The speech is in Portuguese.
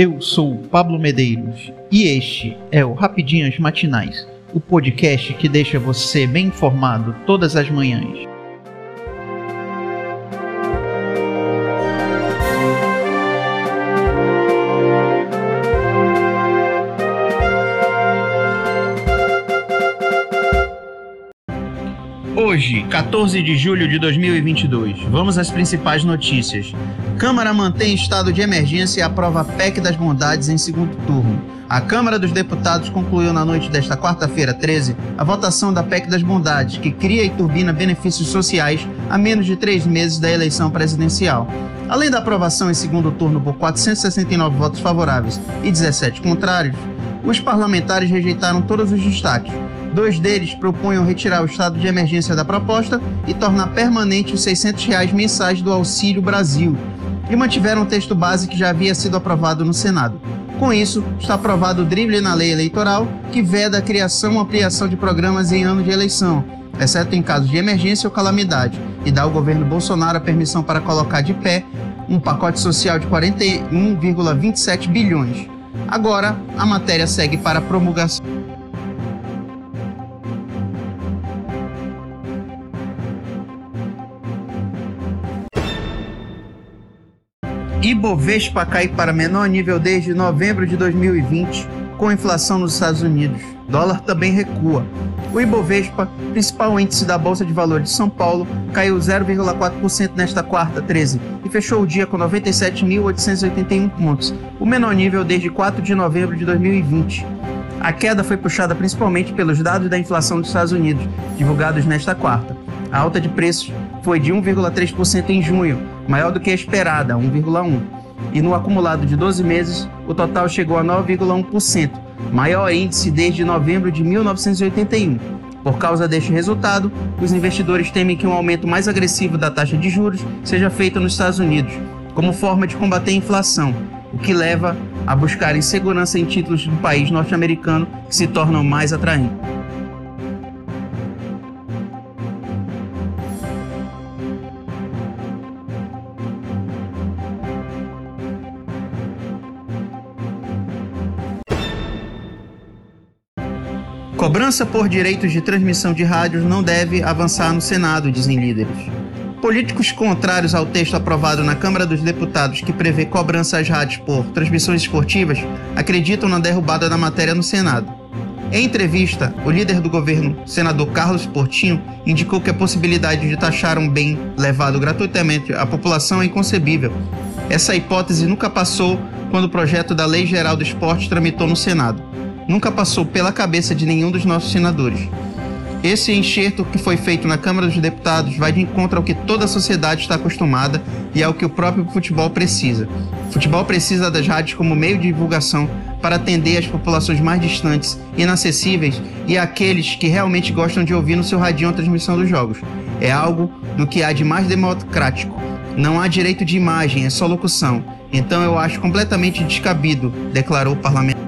Eu sou Pablo Medeiros e este é o Rapidinhas Matinais, o podcast que deixa você bem informado todas as manhãs. Hoje, 14 de julho de 2022, vamos às principais notícias. Câmara mantém estado de emergência e aprova a PEC das bondades em segundo turno. A Câmara dos Deputados concluiu na noite desta quarta-feira 13 a votação da PEC das bondades, que cria e turbina benefícios sociais a menos de três meses da eleição presidencial. Além da aprovação em segundo turno por 469 votos favoráveis e 17 contrários, os parlamentares rejeitaram todos os destaques Dois deles propunham retirar o estado de emergência da proposta e tornar permanente os 600 reais mensais do Auxílio Brasil, e mantiveram o texto base que já havia sido aprovado no Senado. Com isso, está aprovado o drible na lei eleitoral que veda a criação ou ampliação de programas em ano de eleição, exceto em casos de emergência ou calamidade, e dá ao governo Bolsonaro a permissão para colocar de pé um pacote social de 41,27 bilhões. Agora, a matéria segue para promulgação. Ibovespa cai para menor nível desde novembro de 2020, com inflação nos Estados Unidos. Dólar também recua. O Ibovespa, principal índice da Bolsa de Valores de São Paulo, caiu 0,4% nesta quarta, 13, e fechou o dia com 97.881 pontos, o menor nível desde 4 de novembro de 2020. A queda foi puxada principalmente pelos dados da inflação dos Estados Unidos, divulgados nesta quarta. A alta de preços foi de 1,3% em junho, maior do que a esperada, 1,1%. E no acumulado de 12 meses, o total chegou a 9,1%, maior índice desde novembro de 1981. Por causa deste resultado, os investidores temem que um aumento mais agressivo da taxa de juros seja feito nos Estados Unidos, como forma de combater a inflação, o que leva a buscar insegurança em títulos do país norte-americano que se tornam mais atraentes. Cobrança por direitos de transmissão de rádios não deve avançar no Senado, dizem líderes. Políticos contrários ao texto aprovado na Câmara dos Deputados que prevê cobrança às rádios por transmissões esportivas acreditam na derrubada da matéria no Senado. Em entrevista, o líder do governo, senador Carlos Portinho, indicou que a possibilidade de taxar um bem levado gratuitamente à população é inconcebível. Essa hipótese nunca passou quando o projeto da Lei Geral do Esporte tramitou no Senado nunca passou pela cabeça de nenhum dos nossos senadores. Esse enxerto que foi feito na Câmara dos Deputados vai de encontro ao que toda a sociedade está acostumada e ao que o próprio futebol precisa. O futebol precisa das rádios como meio de divulgação para atender as populações mais distantes, inacessíveis e aqueles que realmente gostam de ouvir no seu radinho a transmissão dos jogos. É algo do que há de mais democrático. Não há direito de imagem, é só locução. Então eu acho completamente descabido, declarou o parlamento.